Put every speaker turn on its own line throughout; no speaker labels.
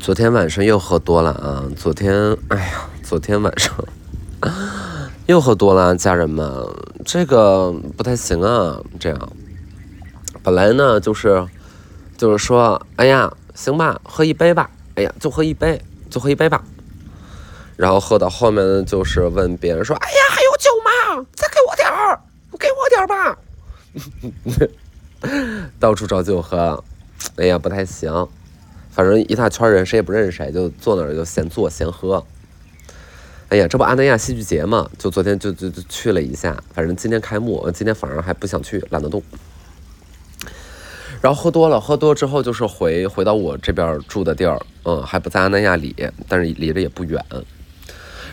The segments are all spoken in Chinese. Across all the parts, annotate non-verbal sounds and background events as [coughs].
昨天晚上又喝多了啊！昨天，哎呀，昨天晚上又喝多了，家人们，这个不太行啊！这样，本来呢就是就是说，哎呀，行吧，喝一杯吧，哎呀，就喝一杯，就喝一杯吧。然后喝到后面就是问别人说，哎呀，还有酒吗？再给我点儿，给我点儿吧。[laughs] 到处找酒喝，哎呀，不太行。反正一大圈人，谁也不认识谁，就坐那儿就闲坐闲喝。哎呀，这不阿那亚戏剧节嘛，就昨天就就就去了一下。反正今天开幕，今天反而还不想去，懒得动。然后喝多了，喝多了之后就是回回到我这边住的地儿，嗯，还不在阿那亚里，但是离着也不远。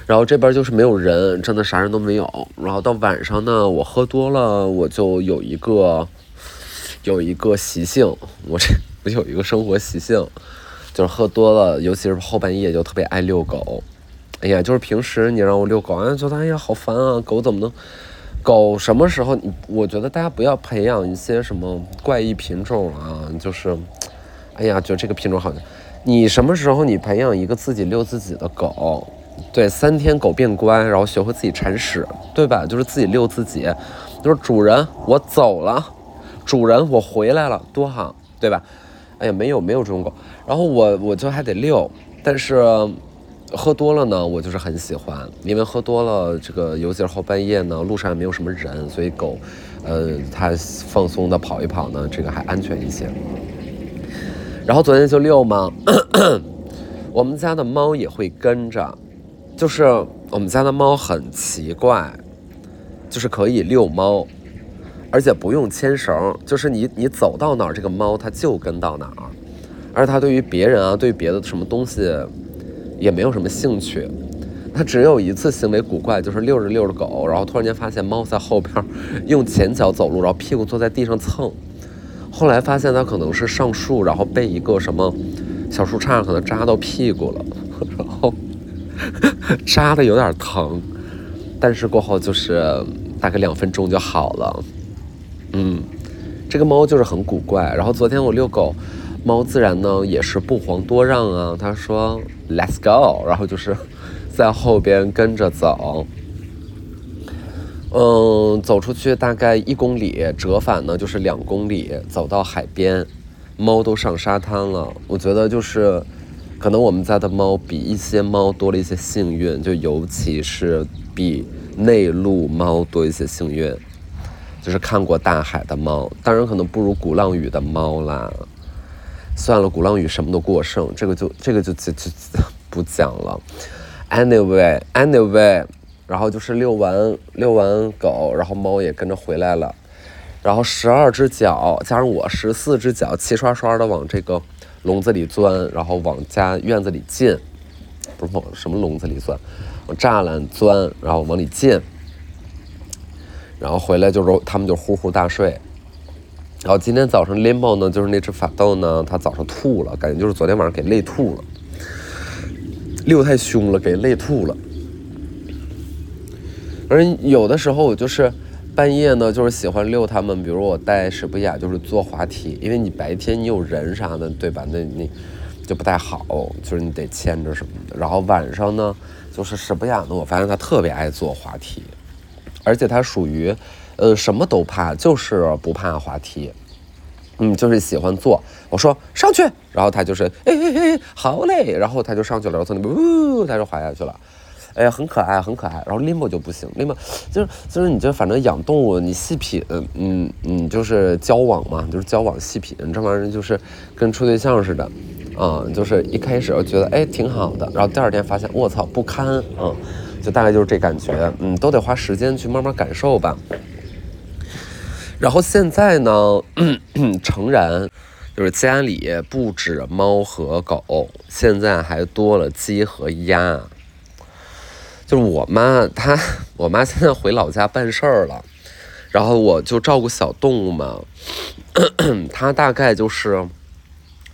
然后这边就是没有人，真的啥人都没有。然后到晚上呢，我喝多了，我就有一个有一个习性，我这。有一个生活习性，就是喝多了，尤其是后半夜就特别爱遛狗。哎呀，就是平时你让我遛狗，哎，觉得哎呀好烦啊，狗怎么能？狗什么时候？你我觉得大家不要培养一些什么怪异品种啊，就是，哎呀，觉得这个品种好像，你什么时候你培养一个自己遛自己的狗？对，三天狗变乖，然后学会自己铲屎，对吧？就是自己遛自己，就是主人我走了，主人我回来了，多好，对吧？哎呀，没有没有这种狗，然后我我就还得遛，但是喝多了呢，我就是很喜欢，因为喝多了，这个尤其是后半夜呢，路上也没有什么人，所以狗，呃，它放松的跑一跑呢，这个还安全一些。然后昨天就遛嘛，[clears throat] 我们家的猫也会跟着，就是我们家的猫很奇怪，就是可以遛猫。而且不用牵绳，就是你你走到哪儿，这个猫它就跟到哪儿，而它对于别人啊，对别的什么东西，也没有什么兴趣。它只有一次行为古怪，就是遛着遛着狗，然后突然间发现猫在后边用前脚走路，然后屁股坐在地上蹭。后来发现它可能是上树，然后被一个什么小树杈可能扎到屁股了，然后 [laughs] 扎的有点疼，但是过后就是大概两分钟就好了。嗯，这个猫就是很古怪。然后昨天我遛狗，猫自然呢也是不遑多让啊。它说 “Let's go”，然后就是在后边跟着走。嗯，走出去大概一公里，折返呢就是两公里，走到海边，猫都上沙滩了。我觉得就是，可能我们家的猫比一些猫多了一些幸运，就尤其是比内陆猫多一些幸运。就是看过大海的猫，当然可能不如鼓浪屿的猫啦。算了，鼓浪屿什么都过剩，这个就这个就就就 [laughs] 不讲了。Anyway，Anyway，然后就是遛完遛完狗，然后猫也跟着回来了。然后十二只脚加上我十四只脚，齐刷刷的往这个笼子里钻，然后往家院子里进，不是往什么笼子里钻，往栅栏钻，然后往里进。然后回来就是他们就呼呼大睡，然后今天早上林宝呢，就是那只法斗呢，它早上吐了，感觉就是昨天晚上给累吐了，遛太凶了，给累吐了。而有的时候我就是半夜呢，就是喜欢遛他们，比如我带史布雅就是坐滑梯，因为你白天你有人啥的，对吧？那你就不太好，就是你得牵着什么的。然后晚上呢，就是史布雅呢，我发现他特别爱坐滑梯。而且它属于，呃，什么都怕，就是不怕滑梯，嗯，就是喜欢坐。我说上去，然后它就是，哎哎哎，好嘞，然后它就上去了，然后从那边呜，它就滑下去了，哎，很可爱，很可爱。然后 limbo 就不行，limbo 就是就是你就反正养动物，你细品，嗯嗯，就是交往嘛，就是交往细品，这玩意儿就是跟处对象似的，啊，就是一开始我觉得哎挺好的，然后第二天发现我操不堪，嗯。就大概就是这感觉，嗯，都得花时间去慢慢感受吧。然后现在呢，[coughs] 诚然，就是家里不止猫和狗，现在还多了鸡和鸭。就是我妈，她我妈现在回老家办事儿了，然后我就照顾小动物嘛。[coughs] 她大概就是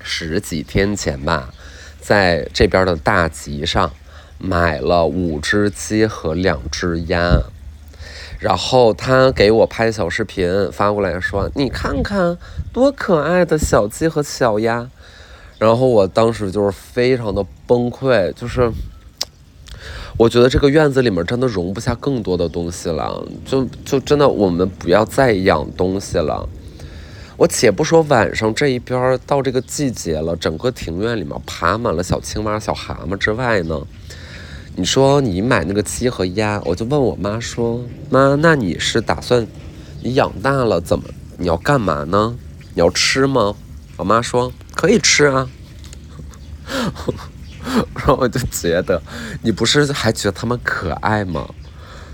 十几天前吧，在这边的大集上。买了五只鸡和两只鸭，然后他给我拍小视频发过来说：“你看看多可爱的小鸡和小鸭。”然后我当时就是非常的崩溃，就是我觉得这个院子里面真的容不下更多的东西了，就就真的我们不要再养东西了。我且不说晚上这一边到这个季节了，整个庭院里面爬满了小青蛙、小蛤蟆之外呢，你说你买那个鸡和鸭，我就问我妈说：“妈，那你是打算你养大了怎么？你要干嘛呢？你要吃吗？”我妈说：“可以吃啊。[laughs] ”然后我就觉得，你不是还觉得它们可爱吗？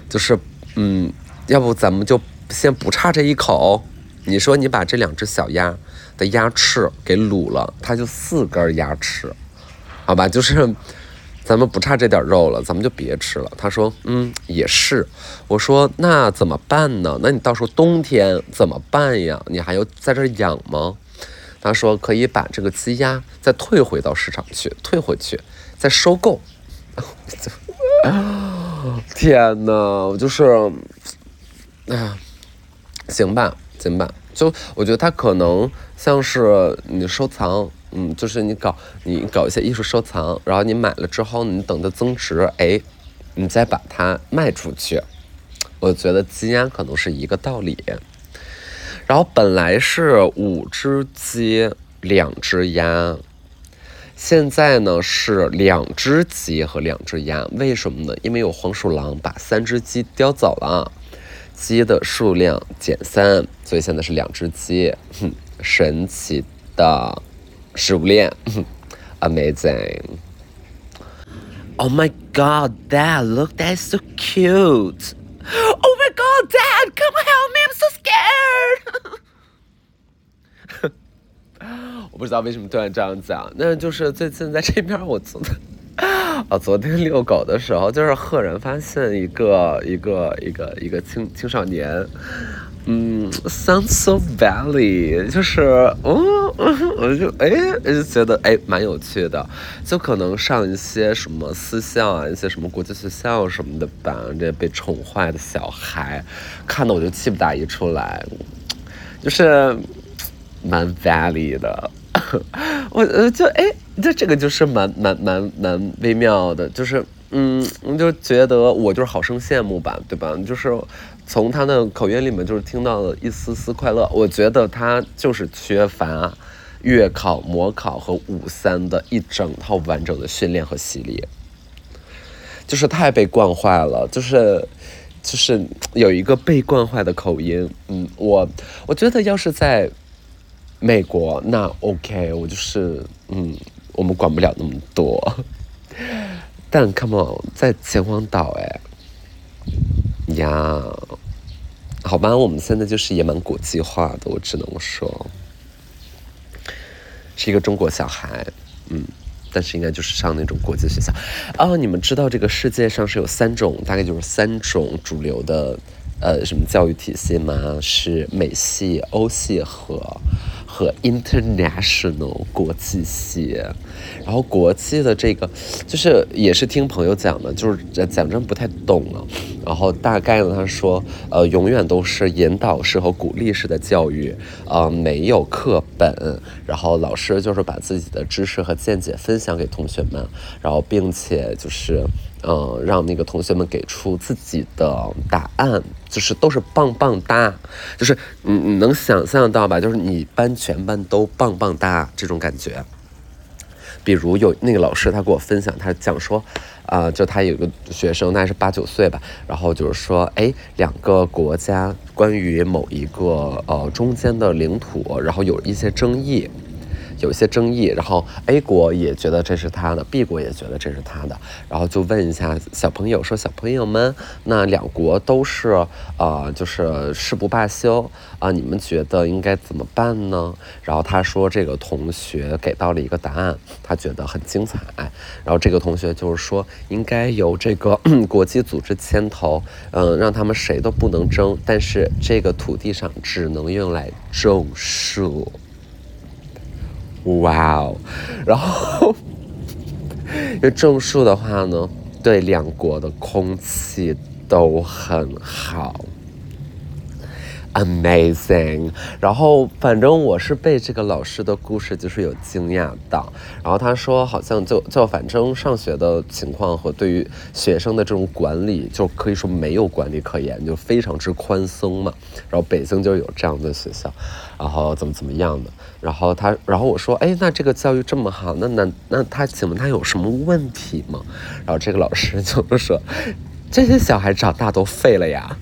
就是，嗯，要不咱们就先不差这一口。你说你把这两只小鸭的鸭翅给卤了，它就四根鸭翅，好吧？就是咱们不差这点肉了，咱们就别吃了。他说，嗯，也是。我说那怎么办呢？那你到时候冬天怎么办呀？你还要在这养吗？他说可以把这个鸡鸭再退回到市场去，退回去再收购。[laughs] 天哪，我就是，哎呀，行吧。行吧，就我觉得它可能像是你收藏，嗯，就是你搞你搞一些艺术收藏，然后你买了之后，你等它增值，哎，你再把它卖出去。我觉得鸡鸭可能是一个道理。然后本来是五只鸡，两只鸭，现在呢是两只鸡和两只鸭，为什么呢？因为有黄鼠狼把三只鸡叼走了。鸡的数量减三，所以现在是两只鸡。哼，神奇的食物链，amazing。Oh my God, Dad, look, that's so cute. Oh my God, Dad, come help me, I'm so scared. 我不知道为什么突然这样讲，那就是最近在这边，我做的。啊，昨天遛狗的时候，就是赫然发现一个一个一个一个青青少年，嗯，Sunset Valley，就是，哦，[laughs] 我就哎，就觉得哎蛮有趣的，就可能上一些什么私校啊，一些什么国际学校什么的吧，这些被宠坏的小孩，看的我就气不打一处来，就是蛮 Valley 的。[laughs] 我呃就哎，这这个就是蛮蛮蛮蛮微妙的，就是嗯，我就觉得我就是好生羡慕吧，对吧？就是从他的口音里面就是听到了一丝丝快乐。我觉得他就是缺乏月考、模考和五三的一整套完整的训练和洗礼，就是太被惯坏了，就是就是有一个被惯坏的口音。嗯，我我觉得要是在。美国那 OK，我就是嗯，我们管不了那么多。但 Come on，在秦皇岛哎呀，好吧，我们现在就是也蛮国际化的，我只能说是一个中国小孩，嗯，但是应该就是上那种国际学校。哦，你们知道这个世界上是有三种，大概就是三种主流的呃什么教育体系吗？是美系、欧系和。和 international 国际系，然后国际的这个就是也是听朋友讲的，就是讲真不太懂了。然后大概呢，他说，呃，永远都是引导式和鼓励式的教育，呃，没有课本，然后老师就是把自己的知识和见解分享给同学们，然后并且就是。嗯，让那个同学们给出自己的答案，就是都是棒棒哒，就是你你能想象到吧？就是你班全班都棒棒哒这种感觉。比如有那个老师，他给我分享，他讲说，啊，就他有个学生，大概是八九岁吧，然后就是说，哎，两个国家关于某一个呃中间的领土，然后有一些争议。有一些争议，然后 A 国也觉得这是他的，B 国也觉得这是他的，然后就问一下小朋友说：“小朋友们，那两国都是呃，就是誓不罢休啊，你们觉得应该怎么办呢？”然后他说：“这个同学给到了一个答案，他觉得很精彩。然后这个同学就是说，应该由这个 [clears throat] 国际组织牵头，嗯，让他们谁都不能争，但是这个土地上只能用来种树。”哇哦，然后，因为种树的话呢，对两国的空气都很好。amazing。然后反正我是被这个老师的故事就是有惊讶到。然后他说好像就就反正上学的情况和对于学生的这种管理就可以说没有管理可言，就非常之宽松嘛。然后北京就有这样的学校，然后怎么怎么样的。然后他，然后我说，哎，那这个教育这么好，那那那他请问他有什么问题吗？然后这个老师就说，这些小孩长大都废了呀，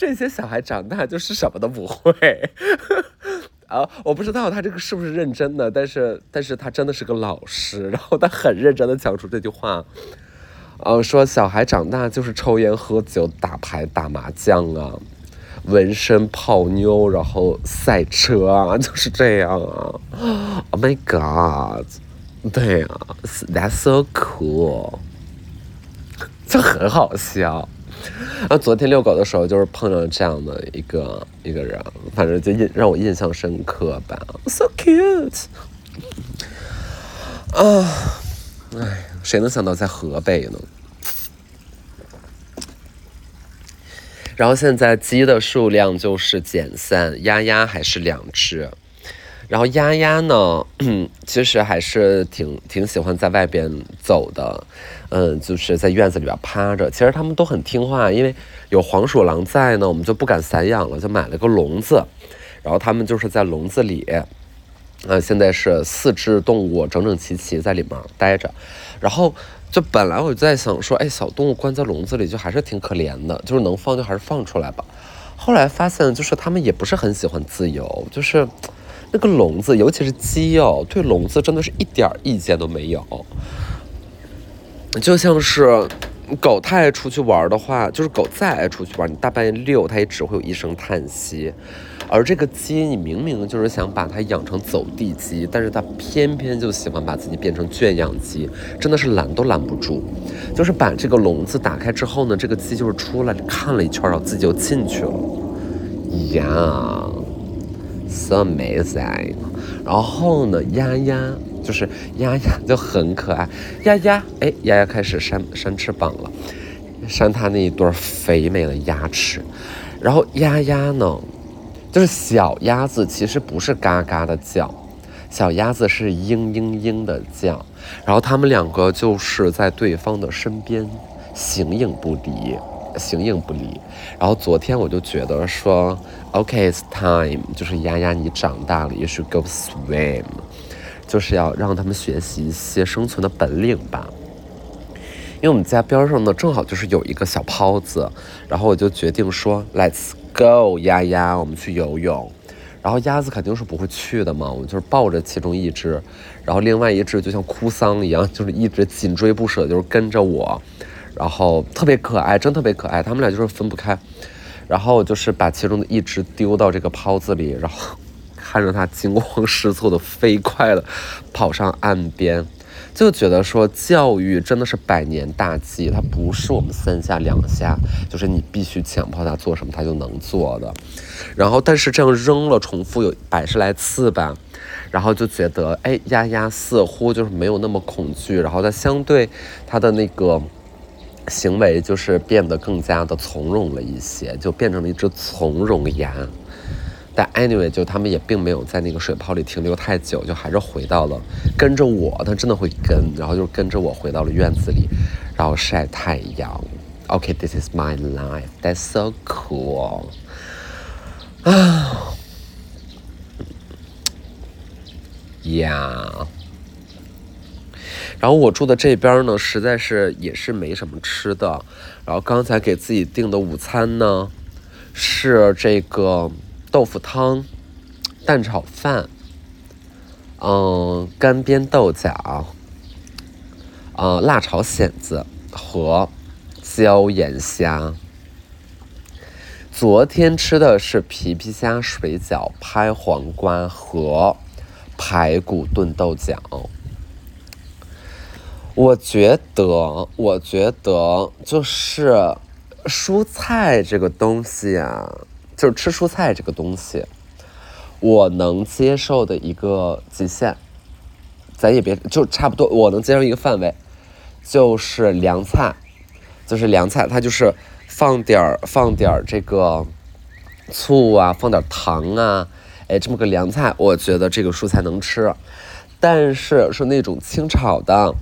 这些小孩长大就是什么都不会。[laughs] 啊，我不知道他这个是不是认真的，但是但是他真的是个老师，然后他很认真的讲出这句话，呃，说小孩长大就是抽烟喝酒打牌打麻将啊。纹身、泡妞，然后赛车啊，[laughs] 就是这样啊。Oh my god！对啊，That's so cool，就很好笑。[laughs] 啊，昨天遛狗的时候，就是碰上这样的一个一个人，反正就印让我印象深刻吧。So cute！啊，哎，谁能想到在河北呢？然后现在鸡的数量就是减三，鸭鸭还是两只。然后鸭鸭呢，[clears throat] 其实还是挺挺喜欢在外边走的，嗯，就是在院子里边趴着。其实它们都很听话，因为有黄鼠狼在呢，我们就不敢散养了，就买了个笼子。然后它们就是在笼子里，啊，现在是四只动物整整齐齐在里面待着，然后。就本来我就在想说，哎，小动物关在笼子里就还是挺可怜的，就是能放就还是放出来吧。后来发现，就是它们也不是很喜欢自由，就是那个笼子，尤其是鸡哦，对笼子真的是一点意见都没有。就像是狗太爱出去玩的话，就是狗再爱出去玩，你大半夜遛它也只会有一声叹息。而这个鸡，你明明就是想把它养成走地鸡，但是它偏偏就喜欢把自己变成圈养鸡，真的是拦都拦不住。就是把这个笼子打开之后呢，这个鸡就是出来看了一圈，然后自己就进去了。呀，so amazing。然后呢，丫丫就是丫丫就很可爱，丫丫，哎，丫丫开始扇扇翅膀了，扇它那一对肥美的牙齿。然后丫丫呢？就是小鸭子其实不是嘎嘎的叫，小鸭子是嘤嘤嘤的叫，然后它们两个就是在对方的身边形影不离，形影不离。然后昨天我就觉得说，OK，it's time，就是丫丫你长大了，也许 go swim，就是要让他们学习一些生存的本领吧。因为我们家边上呢正好就是有一个小泡子，然后我就决定说，Let's。Go，鸭鸭，我们去游泳。然后鸭子肯定是不会去的嘛，我们就是抱着其中一只，然后另外一只就像哭丧一样，就是一直紧追不舍，就是跟着我，然后特别可爱，真特别可爱。他们俩就是分不开。然后就是把其中的一只丢到这个泡子里，然后看着它惊慌失措的飞快的跑上岸边。就觉得说教育真的是百年大计，它不是我们三下两下，就是你必须强迫它做什么它就能做的。然后，但是这样扔了重复有百十来次吧，然后就觉得，哎，丫丫似乎就是没有那么恐惧，然后它相对它的那个行为就是变得更加的从容了一些，就变成了一只从容鸭。但 anyway，就他们也并没有在那个水泡里停留太久，就还是回到了跟着我，它真的会跟，然后就跟着我回到了院子里，然后晒太阳。OK，this is my life，that's so cool。啊，呀，然后我住的这边呢，实在是也是没什么吃的，然后刚才给自己订的午餐呢，是这个。豆腐汤、蛋炒饭，嗯，干煸豆角，呃，辣炒蚬子和椒盐虾。昨天吃的是皮皮虾水饺、拍黄瓜和排骨炖豆角。我觉得，我觉得就是蔬菜这个东西啊。就是吃蔬菜这个东西，我能接受的一个极限，咱也别就差不多，我能接受一个范围，就是凉菜，就是凉菜，它就是放点儿放点儿这个醋啊，放点糖啊，哎，这么个凉菜，我觉得这个蔬菜能吃。但是是那种清炒的，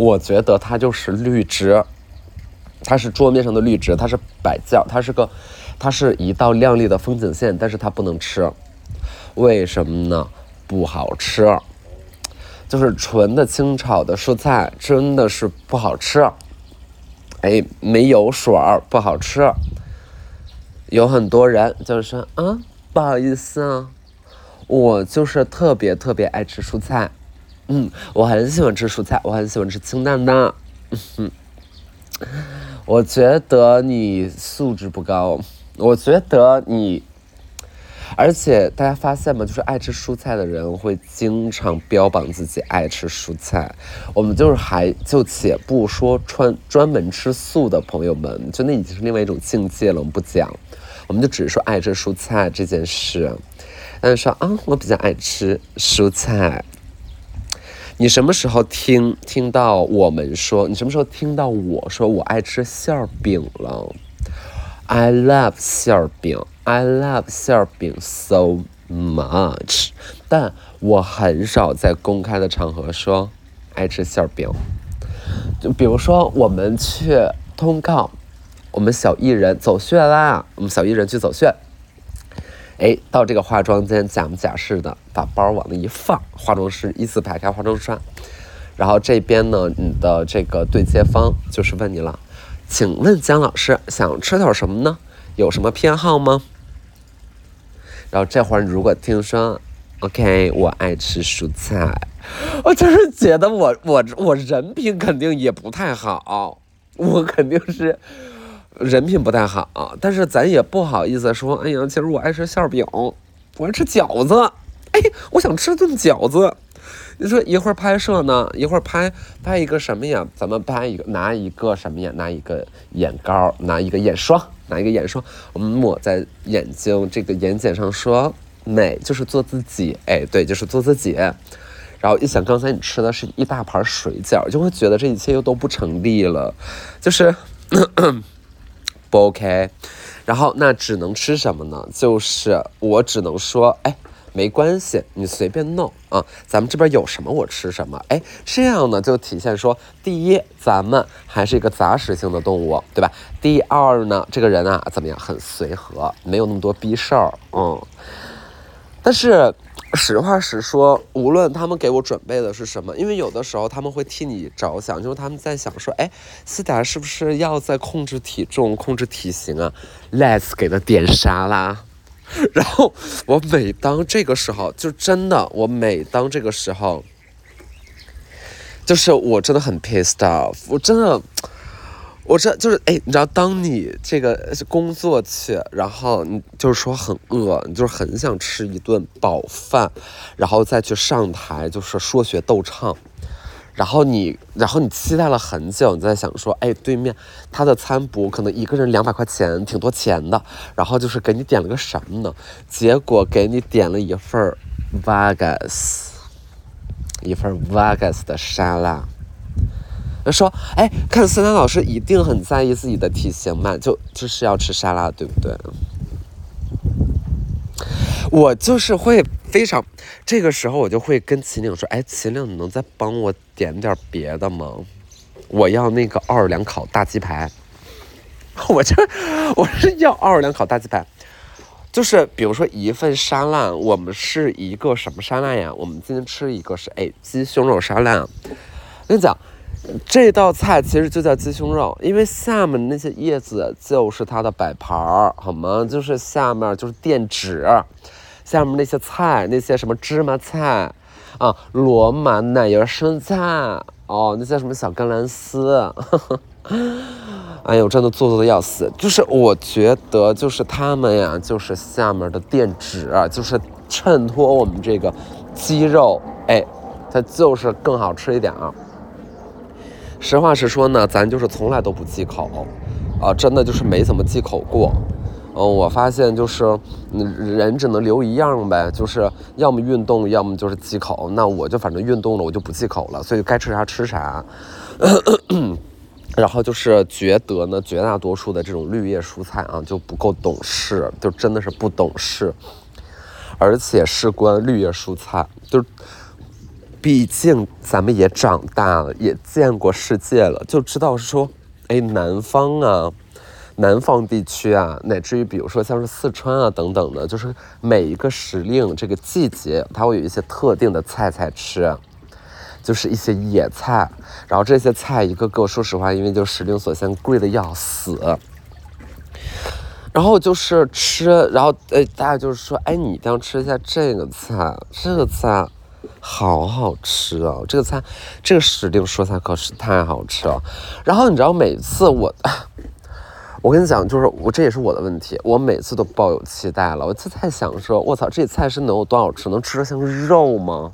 我觉得它就是绿植，它是桌面上的绿植，它是摆件，它是个，它是一道亮丽的风景线，但是它不能吃，为什么呢？不好吃。就是纯的清炒的蔬菜，真的是不好吃。哎，没有水儿，不好吃。有很多人就是说啊，不好意思啊，我就是特别特别爱吃蔬菜，嗯，我很喜欢吃蔬菜，我很喜欢吃清淡的。嗯 [laughs] 我觉得你素质不高，我觉得你。而且大家发现吗？就是爱吃蔬菜的人会经常标榜自己爱吃蔬菜。我们就是还就且不说专专门吃素的朋友们，就那已经是另外一种境界了。我们不讲，我们就只是说爱吃蔬菜这件事。但是说啊，我比较爱吃蔬菜。你什么时候听听到我们说？你什么时候听到我说我爱吃馅饼了？I love 馅饼。I love 馅饼 so much，但我很少在公开的场合说爱吃馅饼。就比如说，我们去通告，我们小艺人走穴啦，我们小艺人去走穴。哎，到这个化妆间假模假式的把包往那一放，化妆师依次排开化妆刷，然后这边呢，你的这个对接方就是问你了，请问姜老师想吃点什么呢？有什么偏好吗？然后这会儿，你如果听说，OK，我爱吃蔬菜，我就是觉得我我我人品肯定也不太好，我肯定是人品不太好，但是咱也不好意思说，哎呀，其实我爱吃馅饼，我爱吃饺子，哎，我想吃顿饺子。你说一会儿拍摄呢，一会儿拍拍一个什么呀？咱们拍一个拿一个什么呀？拿一个眼膏，拿一个眼霜，拿一个眼霜，我们抹在眼睛这个眼睑上，说美就是做自己，哎，对，就是做自己。然后一想，刚才你吃的是一大盘水饺，就会觉得这一切又都不成立了，就是 [coughs] 不 OK。然后那只能吃什么呢？就是我只能说，哎。没关系，你随便弄啊！咱们这边有什么我吃什么。哎，这样呢就体现说，第一，咱们还是一个杂食性的动物，对吧？第二呢，这个人啊怎么样，很随和，没有那么多逼事儿。嗯。但是实话实说，无论他们给我准备的是什么，因为有的时候他们会替你着想，就是他们在想说，哎，思达是不是要在控制体重、控制体型啊？Let's 给他点沙拉？[laughs] 然后我每当这个时候，就真的，我每当这个时候，就是我真的很 pissed off，我真的，我这就是哎，你知道，当你这个工作去，然后你就是说很饿，你就是很想吃一顿饱饭，然后再去上台，就是说学逗唱。然后你，然后你期待了很久，你在想说，哎，对面他的餐补可能一个人两百块钱，挺多钱的。然后就是给你点了个什么呢？结果给你点了一份 Vegas，一份 Vegas 的沙拉。他说，哎，看思南老师一定很在意自己的体型嘛，就就是要吃沙拉，对不对？我就是会非常，这个时候我就会跟秦岭说：“哎，秦岭，你能再帮我点点别的吗？我要那个奥尔良烤大鸡排。我这我是要奥尔良烤大鸡排，就是比如说一份沙拉，我们是一个什么沙拉呀？我们今天吃一个是哎鸡胸肉沙拉。我跟你讲，这道菜其实就叫鸡胸肉，因为下面那些叶子就是它的摆盘儿，好吗？就是下面就是垫纸。”下面那些菜，那些什么芝麻菜，啊，罗马奶油生菜，哦，那些什么小甘蓝丝，[laughs] 哎呦，真的做作的要死。就是我觉得，就是他们呀，就是下面的垫纸，就是衬托我们这个鸡肉，哎，它就是更好吃一点啊。实话实说呢，咱就是从来都不忌口，啊，真的就是没怎么忌口过。嗯，我发现就是，人只能留一样呗，就是要么运动，要么就是忌口。那我就反正运动了，我就不忌口了，所以该吃啥吃啥。[coughs] 然后就是觉得呢，绝大多数的这种绿叶蔬菜啊就不够懂事，就真的是不懂事。而且事关绿叶蔬菜，就是毕竟咱们也长大了，也见过世界了，就知道说，哎，南方啊，南方地区啊，乃至于比如说像是四川啊等等的，就是每一个时令这个季节，它会有一些特定的菜菜吃。就是一些野菜，然后这些菜一个个，说实话，因为就时令所限，贵的要死。然后就是吃，然后呃，大家就是说，哎，你一定要吃一下这个菜，这个菜好好吃啊，这个菜，这个时令蔬菜可是太好吃了。然后你知道，每次我，[coughs] 我跟你讲，就是我这也是我的问题，我每次都抱有期待了，我就在想说，我操，这菜是能有多好吃，能吃的像肉吗？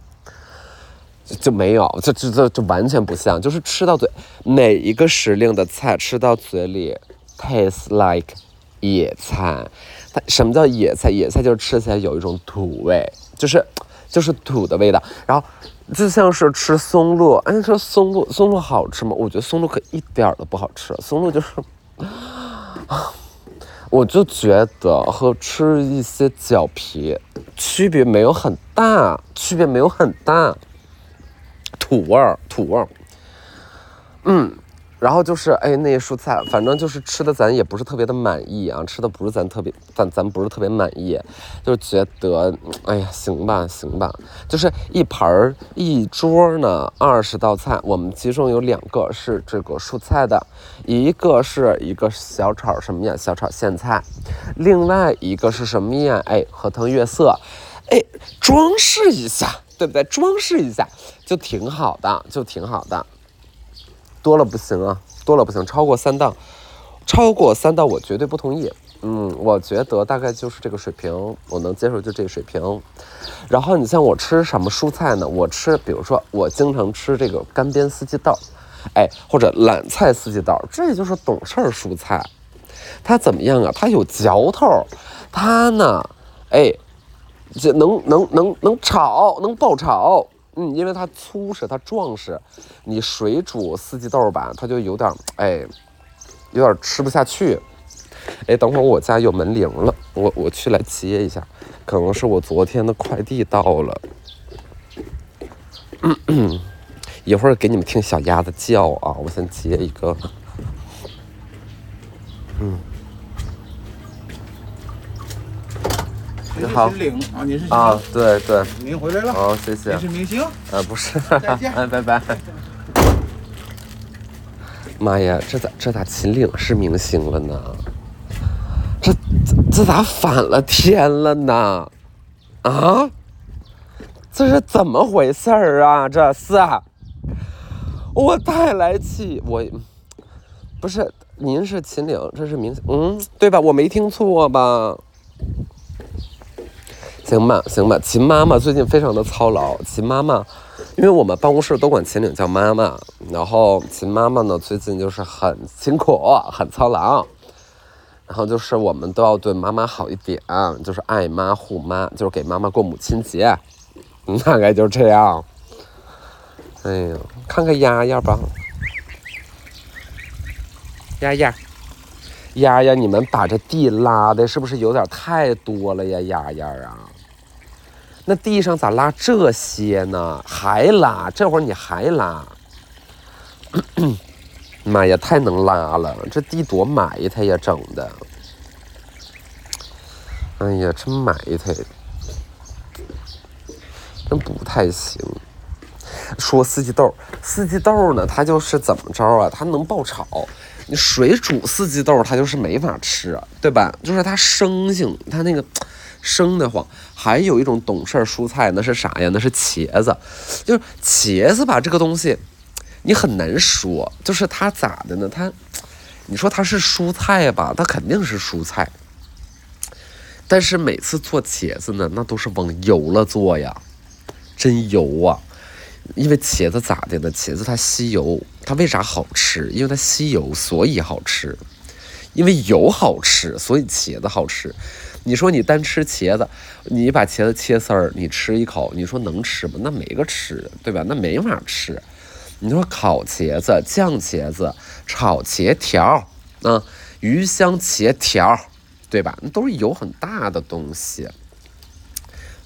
就没有，就就就就完全不像，就是吃到嘴，哪一个时令的菜吃到嘴里，taste like 野菜。它什么叫野菜？野菜就是吃起来有一种土味，就是就是土的味道。然后就像是吃松露，哎，说松露松露好吃吗？我觉得松露可一点儿都不好吃，松露就是，[sighs] 我就觉得和吃一些脚皮区别没有很大，区别没有很大。土味儿，土味儿，嗯，然后就是哎，那些蔬菜，反正就是吃的，咱也不是特别的满意啊，吃的不是咱特别，咱咱不是特别满意，就觉得，哎呀，行吧，行吧，就是一盘儿一桌呢，二十道菜，我们其中有两个是这个蔬菜的，一个是一个小炒什么呀，小炒苋菜，另外一个是什么呀？哎，荷塘月色，哎，装饰一下。对不对？装饰一下就挺好的，就挺好的。多了不行啊，多了不行。超过三道，超过三道我绝对不同意。嗯，我觉得大概就是这个水平，我能接受就这个水平。然后你像我吃什么蔬菜呢？我吃，比如说我经常吃这个干煸四季豆，哎，或者揽菜四季豆，这就是懂事儿蔬菜。它怎么样啊？它有嚼头，它呢，哎。这能能能能炒，能爆炒，嗯，因为它粗实，它壮实。你水煮四季豆吧，它就有点，哎，有点吃不下去。哎，等会儿我家有门铃了，我我去来接一下，可能是我昨天的快递到了。[coughs] 一会儿给你们听小鸭子叫啊，我先接一个。嗯。
你好，林啊，你是
啊，对对，
您回来了，
好，谢谢。
你是明星？
呃，不是，
再见，
哎，[laughs] 拜拜。妈呀，这咋这咋秦岭是明星了呢？这这咋反了天了呢？啊？这是怎么回事儿啊？这是？我太来气，我不是，您是秦岭，这是明星，嗯，对吧？我没听错吧？行吧，行吧，秦妈妈最近非常的操劳。秦妈妈，因为我们办公室都管秦岭叫妈妈，然后秦妈妈呢最近就是很辛苦，很操劳。然后就是我们都要对妈妈好一点，就是爱妈护妈，就是给妈妈过母亲节，[laughs] 大概就这样。哎呀，看看丫丫吧，丫丫，丫丫，你们把这地拉的是不是有点太多了呀，丫丫啊？那地上咋拉这些呢？还拉？这会儿你还拉？[clears throat] 妈呀，太能拉了！这地多埋汰呀，整的。哎呀，真埋汰，真不太行。说四季豆，四季豆呢，它就是怎么着啊？它能爆炒。你水煮四季豆，它就是没法吃，对吧？就是它生性，它那个。生的慌，还有一种懂事儿蔬菜，那是啥呀？那是茄子，就是茄子吧，这个东西你很难说，就是它咋的呢？它，你说它是蔬菜吧？它肯定是蔬菜，但是每次做茄子呢，那都是往油了做呀，真油啊！因为茄子咋的呢？茄子它吸油，它为啥好吃？因为它吸油，所以好吃。因为油好吃，所以茄子好吃。你说你单吃茄子，你把茄子切丝儿，你吃一口，你说能吃吗？那没个吃，对吧？那没法吃。你说烤茄子、酱茄子、炒茄条啊，鱼香茄条，对吧？那都是油很大的东西。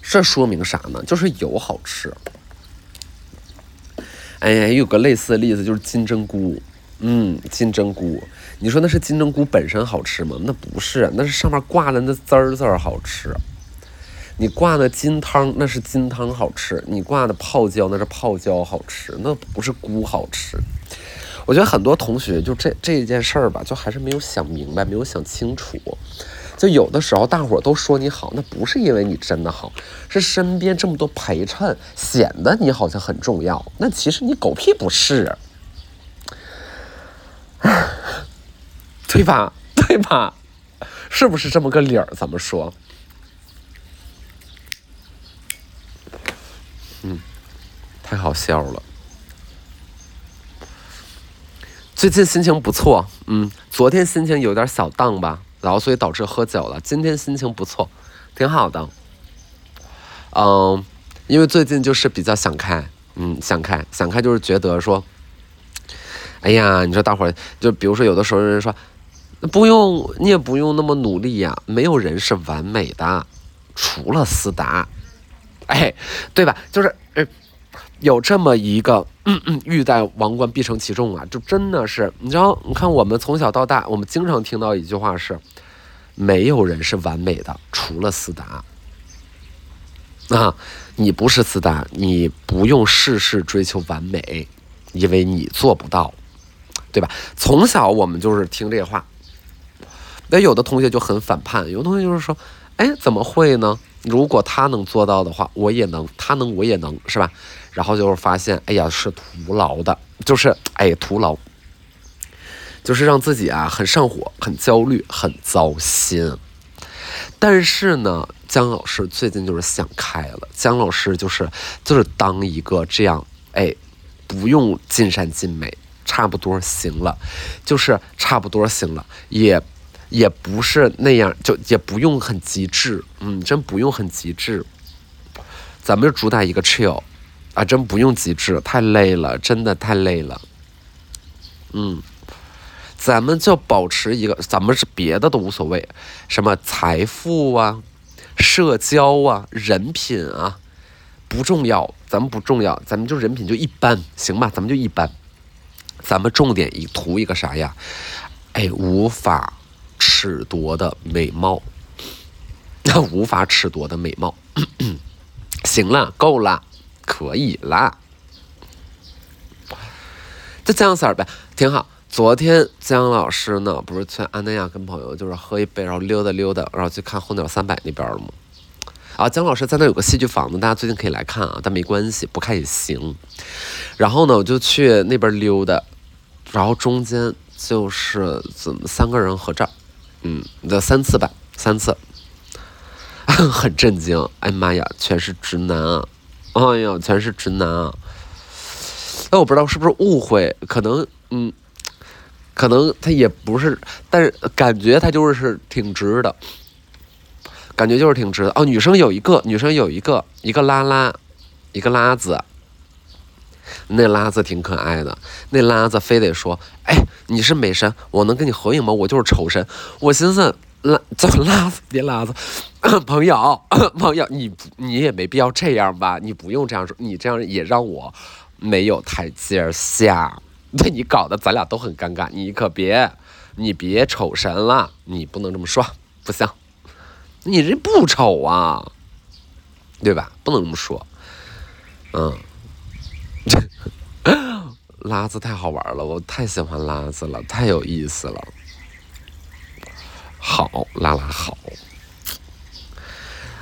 这说明啥呢？就是油好吃。哎呀，有个类似的例子就是金针菇，嗯，金针菇，你说那是金针菇本身好吃吗？那不是，那是上面挂的那滋儿滋儿好吃。你挂的金汤那是金汤好吃，你挂的泡椒那是泡椒好吃，那不是菇好吃。我觉得很多同学就这这件事儿吧，就还是没有想明白，没有想清楚。就有的时候大伙儿都说你好，那不是因为你真的好，是身边这么多陪衬，显得你好像很重要。那其实你狗屁不是，对吧？对吧？[laughs] 是不是这么个理儿？怎么说？嗯，太好笑了。最近心情不错，嗯，昨天心情有点小荡吧，然后所以导致喝酒了。今天心情不错，挺好的。嗯，因为最近就是比较想开，嗯，想开，想开就是觉得说，哎呀，你说大伙儿就比如说有的时候人说，不用，你也不用那么努力呀，没有人是完美的，除了思达。哎，对吧？就是，有这么一个嗯嗯，欲戴王冠必承其重啊，就真的是，你知道，你看我们从小到大，我们经常听到一句话是，没有人是完美的，除了斯达。啊，你不是斯达，你不用事事追求完美，因为你做不到，对吧？从小我们就是听这话，那有的同学就很反叛，有的同学就是说，哎，怎么会呢？如果他能做到的话，我也能；他能，我也能，是吧？然后就是发现，哎呀，是徒劳的，就是哎，徒劳，就是让自己啊很上火、很焦虑、很糟心。但是呢，姜老师最近就是想开了，姜老师就是就是当一个这样，哎，不用尽善尽美，差不多行了，就是差不多行了，也。也不是那样，就也不用很极致，嗯，真不用很极致。咱们就主打一个 chill，啊，真不用极致，太累了，真的太累了。嗯，咱们就保持一个，咱们是别的都无所谓，什么财富啊、社交啊、人品啊，不重要，咱们不重要，咱们就人品就一般，行吧？咱们就一般，咱们重点一图一个啥呀？哎，无法。褫夺的美貌，[laughs] 无法褫夺的美貌。[coughs] 行了，够了，可以了，就这样色儿呗，挺好。昨天姜老师呢，不是去安那亚跟朋友就是喝一杯，然后溜达溜达，然后去看《候鸟三百》那边了吗？啊，姜老师在那有个戏剧房子，大家最近可以来看啊，但没关系，不看也行。然后呢，我就去那边溜达，然后中间就是怎么三个人合照。嗯，这三次吧，三次，[laughs] 很震惊。哎妈呀，全是直男啊！哎呀，全是直男啊！哎，我不知道是不是误会，可能，嗯，可能他也不是，但是感觉他就是挺直的，感觉就是挺直的。哦，女生有一个，女生有一个，一个拉拉，一个拉子。那拉子挺可爱的，那拉子非得说：“哎，你是美神，我能跟你合影吗？我就是丑神。”我寻思，拉 [laughs] 怎么拉子？别拉子，[clears throat] 朋友，[clears throat] 朋友，你你也没必要这样吧？你不用这样说，你这样也让我没有台阶下，[laughs] 被你搞得咱俩都很尴尬。你可别，你别丑神了，你不能这么说，不行，你这不丑啊，对吧？不能这么说，嗯。[laughs] 拉子太好玩了，我太喜欢拉子了，太有意思了。好，拉拉好。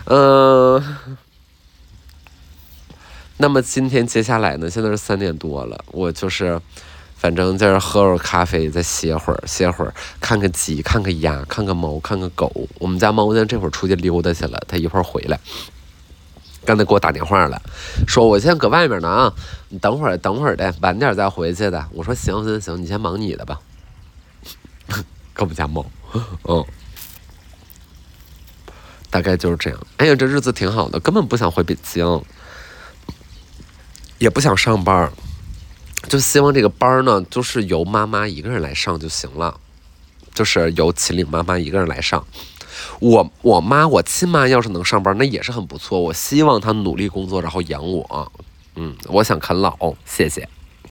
嗯，那么今天接下来呢？现在是三点多了，我就是，反正在这喝会儿咖啡，再歇会儿，歇会儿，看看鸡，看看鸭，看看猫，看看狗。我们家猫呢，这会儿出去溜达去了，它一会儿回来。刚才给我打电话了，说我现在搁外面呢啊，你等会儿等会儿的，晚点再回去的。我说行行行，你先忙你的吧。[laughs] 搁我们家猫，[laughs] 嗯，大概就是这样。哎呀，这日子挺好的，根本不想回北京，也不想上班，就希望这个班呢，就是由妈妈一个人来上就行了，就是由秦岭妈妈一个人来上。我我妈我亲妈要是能上班，那也是很不错。我希望她努力工作，然后养我。嗯，我想啃老，谢谢。